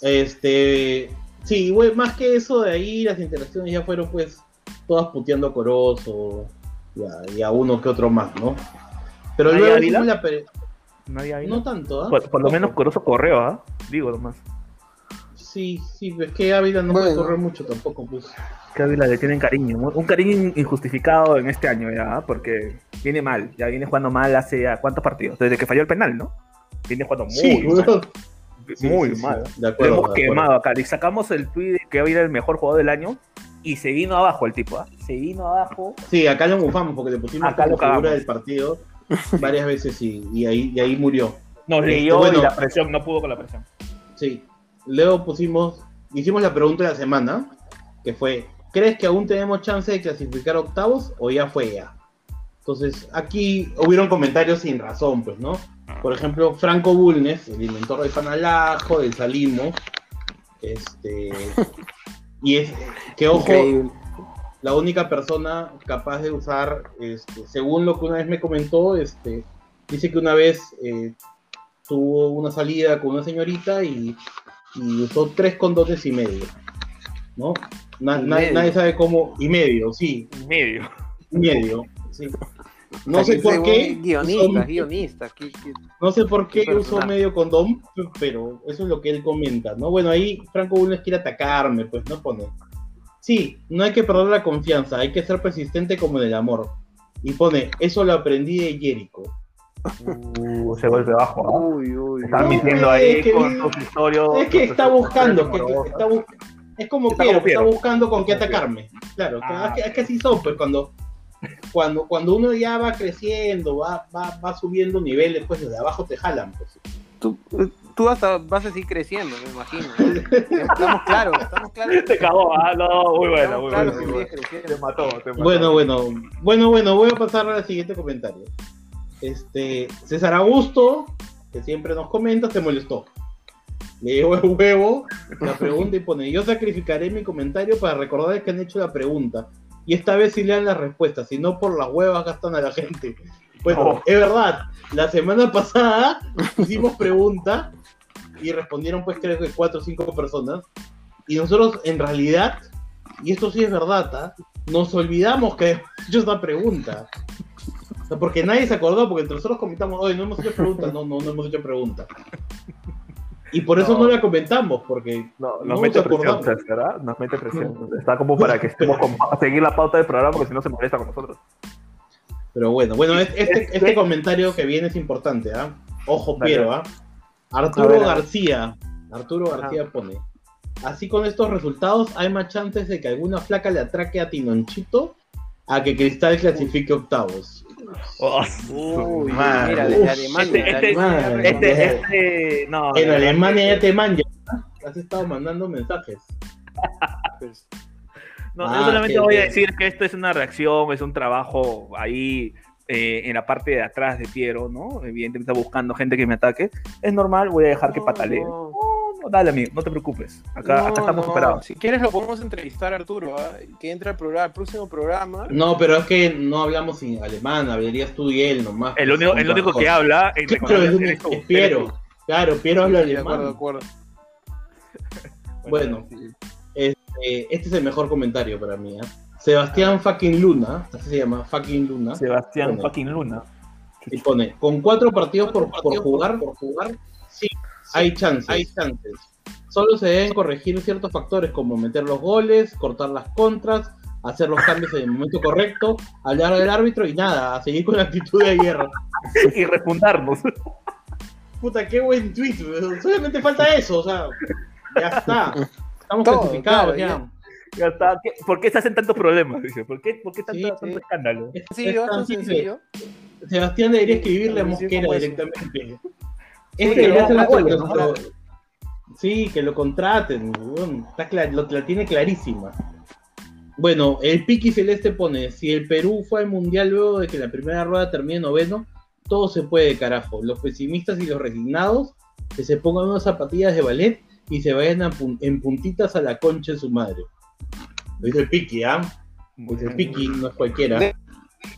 Este. Sí, güey, más que eso de ahí, las interacciones ya fueron, pues, todas puteando a Corozo y a, y a uno que otro más, ¿no? Pero ¿Nadie luego la. Nadie. No tanto, ¿ah? por, por lo menos Corozo correo, ¿ah? Digo nomás. Sí, sí, es que Ávila no puede Bueno. correr mucho tampoco, pues. Que Ávila le tienen cariño. Un cariño injustificado en este año ya, porque viene mal. Ya viene jugando mal hace ¿a ¿cuántos partidos? Desde que falló el penal, ¿no? Viene jugando muy Sí, mal. Sí, muy sí, sí, mal. De Lo acuerdo. hemos de quemado acá. Le sacamos el tweet de que Ávila era el mejor jugador del año y se vino abajo el tipo, ¿ah? Se vino abajo. Sí, acá lo bufamos porque le pusimos Acá como figura del partido varias veces y, y ahí, y ahí murió. Nos Este, leyó bueno. y la presión, no pudo con la presión. Sí. Luego pusimos, hicimos la pregunta de la semana, que fue, ¿crees que aún tenemos chance de clasificar octavos o ya fue ya? Entonces, aquí hubieron comentarios sin razón, pues, ¿no? Por ejemplo, Franco Bulnes, el inventor del panalajo, del salimo, este, y es que, ojo, Increíble. la única persona capaz de usar, este, según lo que una vez me comentó, este, dice que una vez eh, tuvo una salida con una señorita y, y usó tres condones y medio, ¿no? Na- Y na- medio. Nadie sabe cómo, y medio, sí, Y medio. y medio, sí. No sé por qué, Guionista, usó- guionista. ¿qué- qué? no sé por qué Qué usó medio condón, pero eso es lo que él comenta, ¿no? Bueno, ahí Franco Bulnes quiere atacarme, pues, ¿no? Pone. Sí, no hay que perder la confianza, hay que ser persistente como en el amor. Y pone, eso lo aprendí de Jericho. Uh, se vuelve bajo. ¿ah? Uy, uy. Están mintiendo ahí es que- con sus historias. Es que está buscando, que- que está es como Está Piero, como que está buscando con qué atacarme. Claro, Ah. es, que, es que así son, pues cuando, cuando, cuando uno ya va creciendo, va, va, va subiendo niveles, pues desde abajo te jalan, pues. Tú, tú hasta vas a seguir creciendo, me imagino. ¿no? Estamos claros, estamos claros. Te cagó, ah, no, muy. Te mató, te mató. Bueno, bueno, bueno, bueno, voy a pasar al siguiente comentario. Este, César Augusto, que siempre nos comenta, se molestó. Le llevo el huevo la pregunta y pone, yo sacrificaré mi comentario para recordarles que han hecho la pregunta. Y esta vez sí lean las respuestas, si no por las huevas gastan a la gente. Bueno, No. es verdad, la semana pasada hicimos pregunta y respondieron pues creo que cuatro o cinco personas. Y nosotros en realidad, y esto sí es verdad, ¿ah? nos olvidamos que habíamos hecho esta pregunta. Sea, porque nadie se acordó, porque entre nosotros comentamos, oye, no hemos hecho pregunta, no, no, no hemos hecho pregunta. Y por eso no, No. la comentamos, porque No, No nos mete presión, ¿ah? Nos mete presión. Está como para que estemos con, a seguir la pauta del programa, porque si no se molesta con nosotros. Pero bueno, bueno, es- este, este comentario que viene es importante, ¿ah? Ojo. Piero, ¿ah? Arturo ver. García. Arturo García pone. Así con estos resultados, hay más chances de que alguna flaca le atraque a Tinonchito a que Cristal clasifique octavos. Oh, Uy, madre. mira, desde Uf, Alemania. este- este- Alemania, Este, este, no. En Alemania que- ya te manjan. ¿ah? Has estado mandando mensajes. pues, No, Ah, yo solamente voy a decir que esto es una reacción, es un trabajo ahí eh, en la parte de atrás de Piero, ¿no? Evidentemente está buscando gente que me ataque. Es normal, voy a dejar que No, patalee. no. No, no, dale, amigo, no te preocupes. Acá, No, acá estamos no, preparados. Si quieres lo podemos entrevistar a Arturo, ¿ah? que entre al, programa, al próximo programa. No, pero es que no hablamos en alemán, hablarías tú y él nomás. El único, el único que habla Claro, es, Piero. Claro, Piero habla de acuerdo, de alemán. acuerdo. Bueno. sí. Eh, este es el mejor comentario para mí. ¿eh? Sebastián fucking Luna, así se llama, fucking Luna, Sebastián Bueno. fucking Luna. y pone, con cuatro partidos por, por jugar, por jugar, hay chances, hay chances. Solo se deben corregir ciertos factores como meter los goles, cortar las contras, hacer los cambios en el momento correcto, hablar del árbitro y nada, a seguir con la actitud de ayer. y refundarnos. Puta, qué buen tweet, solamente falta eso, o sea, ya está. Estamos Todo, clasificados claro, ya. ya. Ya está. ¿Qué- ¿Por qué se hacen tantos problemas? Dice, ¿por qué, por qué tanto, Sí, tanto sí. escándalo? Es- Sí, es yo, tan sencillo. Sebastián debería Sí, escribirle a Mosquera directamente. Sí, Este que debería lo ser que lo Sí, que lo contraten. Está cla- lo, la tiene clarísima. Bueno, el Piqui Celeste pone, si el Perú fue al Mundial luego de que la primera rueda termine noveno, todo se puede, carajo. Los pesimistas y los resignados, que se pongan unas zapatillas de ballet y se vayan a pun- en puntitas a la concha de su madre. Lo dice el Piqui, ¿ah? Lo dice el Piqui, no es cualquiera. De-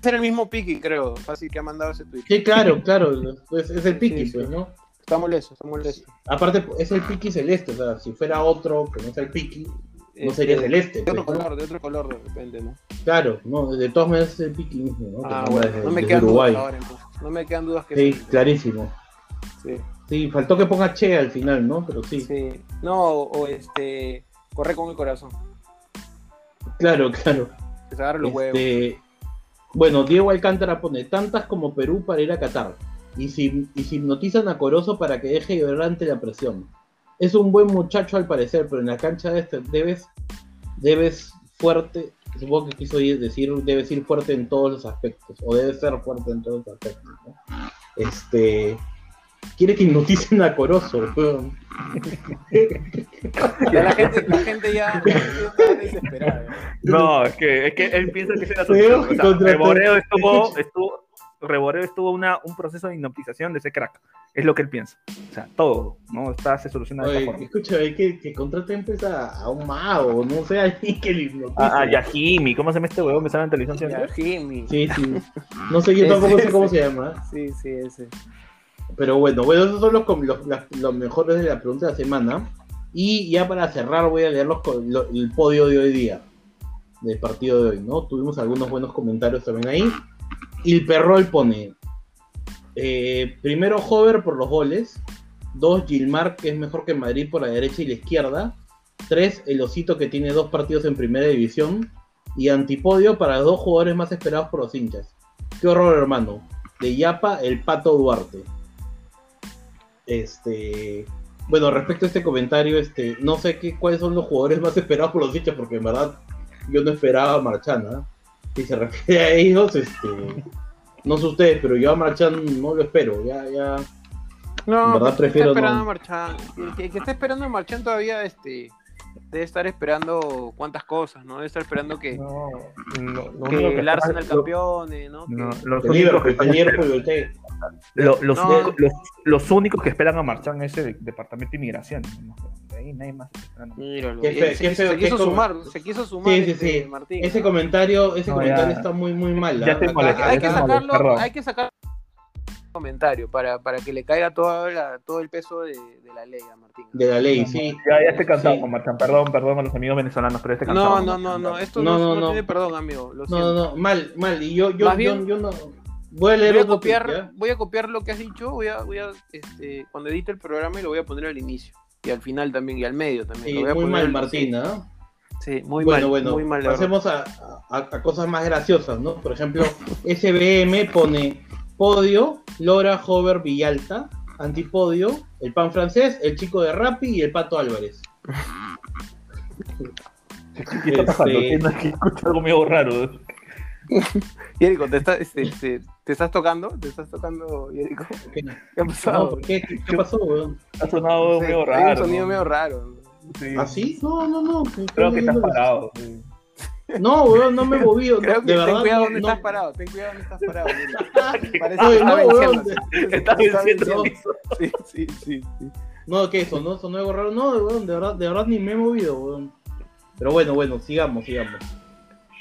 Es el mismo Piki, creo. Fácil que ha mandado ese tweet. Sí, claro, claro, es, es el Piqui, Sí, sí. pues, ¿no? Está molesto, está molesto. Aparte, es el Piqui celeste, o sea, si fuera otro que no sea el Piqui, no Este, sería celeste. De otro pues, color, de otro color de repente, ¿no? Claro, no, de todas maneras es el Piqui mismo, ¿no? Ah, manda bueno, desde- no me quedan Uruguay. dudas ahora, entonces. No me quedan dudas que Sí, sí. clarísimo. Sí, Sí, faltó que ponga Che al final, ¿no? Pero sí, sí. No, o este. Corre con el corazón. claro, claro. Que se agarre los huevos. Este, bueno, Diego Alcántara pone tantas como Perú para ir a Qatar. Y, si, y si hipnotizan a Corozo para que deje llorar ante la presión. Es un buen muchacho al parecer, pero en la cancha de este debes, debes fuerte, supongo que quiso ir- decir, debes ir fuerte en todos los aspectos, o debes ser fuerte en todos los aspectos. ¿no? Este, quiere que hipnoticen a Corozo. weón. Ya la gente, la gente ya, la gente ya está desesperada. No, es que, es que él piensa que es la Feo solución. O sea, Reboreo estuvo, estuvo, Reboreo estuvo una, un proceso de hipnotización de ese crack. Es lo que él piensa. O sea, todo, ¿no? Está, se soluciona de Oye, forma. escúchame, que, que contraten pues, a, a un mago, no sé, a alguien que le hipnotice. Ah, ah, Yajimi, ¿cómo se llama este huevón? Me sale en televisión Ya, siempre. Jimmy. Sí, sí. No sé, yo Ese, tampoco sé cómo se llama. Sí, sí, ese. Pero bueno, bueno, esos son los, com- los, los mejores de la pregunta de la semana. Y ya para cerrar voy a leer los, lo- el podio de hoy día. Del partido de hoy, ¿no? Tuvimos algunos buenos comentarios también ahí. Y el Perrol pone. eh, primero Hover por los goles. Dos, Gilmar, que es mejor que Madrid por la derecha y la izquierda. Tres, el Osito, que tiene dos partidos en primera división. Y antipodio para los dos jugadores más esperados por los hinchas. Qué horror, hermano. De Yapa, el Pato Duarte. Este. Bueno, respecto a este comentario, este, no sé qué, cuáles son los jugadores más esperados por los hinchas, porque en verdad yo no esperaba a Marchana. Si se refiere a ellos, este. No sé ustedes, pero yo a Marchan no lo espero. Ya, ya. No, En verdad pues, prefiero está esperando no. a Marchand. El que, el que está esperando a Marchand todavía este, debe estar esperando cuántas cosas, ¿no? Debe estar esperando que, No, el Arsenal campeone, ¿no? no, Que- los, El únicos que están. Lo- los, No. únicos, los, los únicos que esperan a marchar es el departamento de inmigración. Ahí nadie más está esperando. Míralo. Qué Y fe- se, qué quiso- feo, se quiso qué como- sumar, se quiso sumar Sí, sí, este, sí. Martín. Ese ¿no? comentario, ese No, comentario ya. está muy, muy mal. Ya te Acá- molesta, hay que te sacarlo, hay que sacar comentario para, para que le caiga todo, la- todo el peso de, de la ley a Martín. De la ley, sí. Ya, ya estoy cansado Sí. con Marchán. Perdón, perdón a los amigos venezolanos, pero estoy cansado. No, no, no, no, esto No, no, no, tiene perdón, amigo. Lo No, no, no, mal, mal. Y yo, yo, yo, bien- yo no. Voy a leer Voy a copiar, voy a copiar lo que has dicho, voy a, voy a este, cuando edite el programa y lo voy a poner al inicio. Y al final también, y al medio también. Sí, lo voy a muy poner mal, al- Martín, ¿ah? Sí, muy bueno, mal, bueno, muy mal. pasemos a, a- a cosas más graciosas, ¿no? Por ejemplo, SBM pone podio, Lora, Hover, Villalta, antipodio, el pan francés, el chico de Rappi y el pato Álvarez. ¿Qué está pasando? Este- Tienes que escuchar algo medio raro. Yerico, ¿te, está- este, este, ¿te estás tocando? ¿Te estás tocando, Yerico? ¿Qué, ¿Qué ha pasado? ¿por qué? ¿Qué- pasó, weón? Ha sonado Sí, medio hay raro. un sonido ¿no? medio raro. Sí. ¿Ah, sí? No, no, no. Creo que estás parado. sí. No, weón, no me he movido. Creo que de ten verdad, cuidado no, donde no. estás parado, ten cuidado donde estás parado. Parece que está venciendo. Está venciendo. Sí, sí, sí, sí. No, ¿qué eso? ¿No? ¿Sonó algo raro? No, weón, de verdad, de verdad ni me he movido, weón. Pero bueno, bueno, sigamos, sigamos.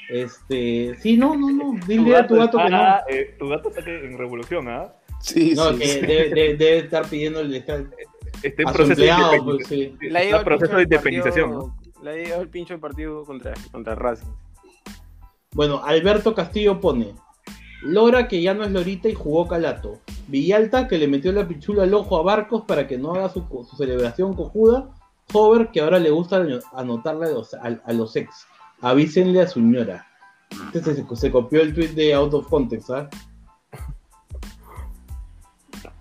Este, sí, no, no, no. Dile a tu gato que no. está, eh, tu gato está en revolución, ¿ah? Sí, No, sí, que sí. debe, debe- debe estar pidiendo el Está en proceso de empleado, pues sí. Le ha llegado el proceso pincho de del independización, partido- Le ha llegado el pincho del partido contra, contra Racing. Bueno, Alberto Castillo pone Lora que ya no es Lorita y jugó Calato. Villalta que le metió la pichula al ojo a Barcos para que no haga su, su celebración cojuda. Hover que ahora le gusta anotarle a los, a, a los ex. Avísenle a su ñora. Este se, se copió el tweet de Out of Context, ¿ah?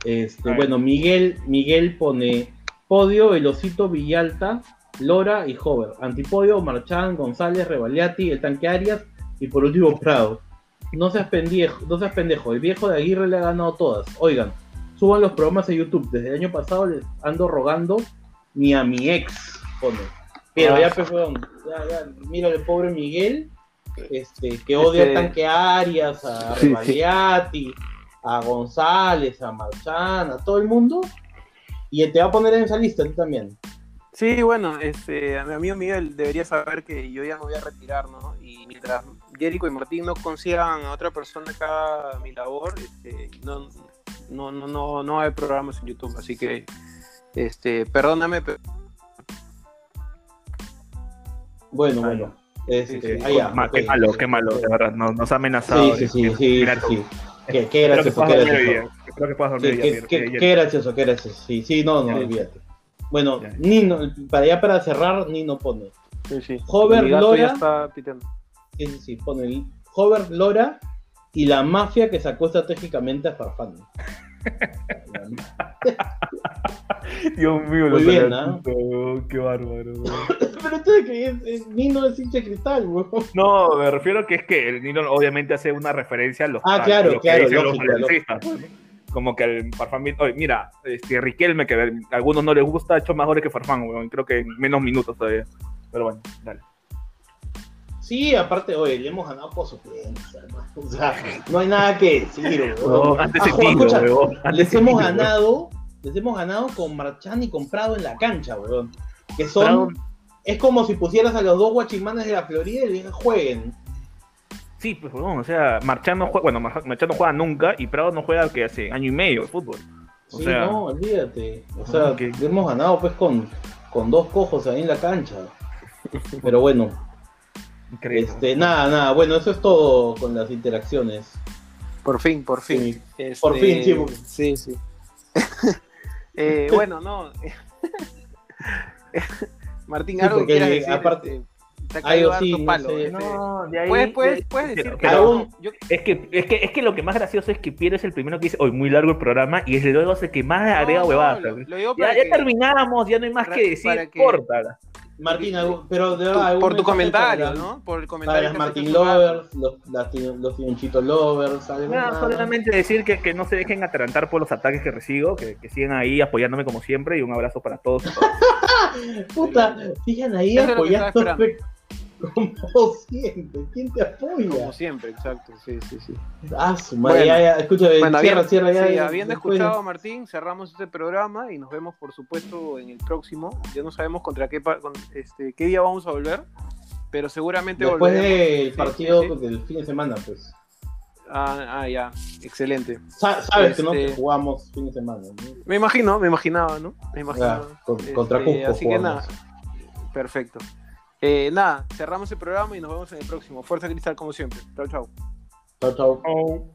Este, bueno, Miguel, Miguel pone podio, Velocito, Villalta, Lora y Hover. Antipodio, Marchán, González, Revaliati, el tanque Arias y por último Prado. No seas pendejo, no seas pendejo, el viejo de Aguirre le ha ganado todas. Oigan, suban los programas a YouTube. Desde el año pasado les ando rogando ni a mi ex, pone. Pero Ah. ya, pues, weón, ya, ya, mira el pobre Miguel, este, que odia Este- al tanque Arias, a Sí, a González, a Marchán, a todo el mundo. Y te va a poner en esa lista ti también. Sí, bueno, este, a mi amigo Miguel debería saber que yo ya me voy a retirar, ¿no? Y mientras Jericho y Martín no consigan a otra persona haga mi labor, este, no, no, no, no, no hay programas en YouTube, así que, este, perdóname, pero Bueno, Ah, bueno. Este, Sí, sí. ah, ya, Ma- ok. Qué malo, qué malo, de verdad. Nos, nos ha amenazado. Sí, sí, sí, sí. Qué, gracioso, qué gracioso. día. Espero que puedas dormir Qué, gracioso, qué gracioso. Sí, sí, no, no, olvídate. Bueno, Ya. Nino, para ya para cerrar, Nino pone. sí, sí. Hover ya Lora. está piteando. Sí, sí, sí, pone el Hover Lora y la mafia que sacó estratégicamente a Farfán. Dios mío, lo bien, weón, Qué bárbaro. Pero esto de que es, es- Nino es hincha cristal, weón. No, me refiero a que es que el Nino obviamente hace una referencia a los, Ah, a claro, que dicen lógico, los pues, ¿no? Como que el Farfán, oye, mira, este Riquelme, que a algunos no les gusta, ha hecho más goles que Farfán, weón, creo que en menos minutos todavía. Pero bueno, dale. Sí, aparte, oye, le hemos ganado por suplencia, ¿no? O sea, no hay nada que decir, weón. No, antes Ah, sentido, escucha, weón. Antes les hemos weón. Les hemos ganado con Marchán y con Prado en la cancha, weón. Que son, Prado- es como si pusieras a los dos guachimanes de la Florida y le digas, jueguen. Sí, pues weón, o sea, Marchán no juega, bueno, Mar- Marchán no juega nunca y Prado no juega que hace año y medio de fútbol. O Sí, sea, no, olvídate. O sea, que- le hemos ganado pues con, con dos cojos ahí en la cancha. Pero bueno, increíble. este, nada, nada, bueno, eso es todo con las interacciones. Por fin, por fin. Sí. Este, Por fin, sí, Sí, sí. Eh, bueno, no. Martín, Sí, algo que porque quieras decir. aparte- este, te ha Ay, caído yo sí, no palo. sé. este. No, de ahí- Puedes, puedes, de- puedes decir pero- que pero- no, yo- Es que, es, que, es que lo que más gracioso es que Piero es el primero que dice, hoy muy largo el programa, y es luego el que más agrega no, huevadas. ya, ya que- terminamos, ya no hay más para- que decir, para que- córtala. Martín, pero de tu- por tu comentario, para- ¿no? Por el comentario. rato. Lovers, los, las los Lovers, algo No, nada. solamente decir que, que no se dejen atarantar por los ataques que recibo, que, que sigan ahí apoyándome como siempre, y un abrazo para todos. Puta, sigan ahí Eso como siempre. ¿Quién te apoya? Como siempre, exacto. Sí, sí, sí. Ah, su madre, Bueno. ya, ya, escucha, Bueno, cierra, cierra ya. sí, ya, habiendo después- escuchado a Martín, cerramos este programa y nos vemos, por supuesto, en el próximo. Ya no sabemos contra qué, con- este, qué día vamos a volver, pero seguramente Después volveremos. del Sí, partido sí, sí. del fin de semana, pues. Ah, ah, ya, excelente. Sa- sabes que no Este- que jugamos fin de semana, ¿no? Me imagino, me imaginaba, ¿no? Me Ya, imaginaba. con- Este, contra Cusco Así que jugamos. nada, perfecto. Eh, nada, cerramos el programa y nos vemos en el próximo. Fuerza Cristal, como siempre. Chau, chau. Chau, chau.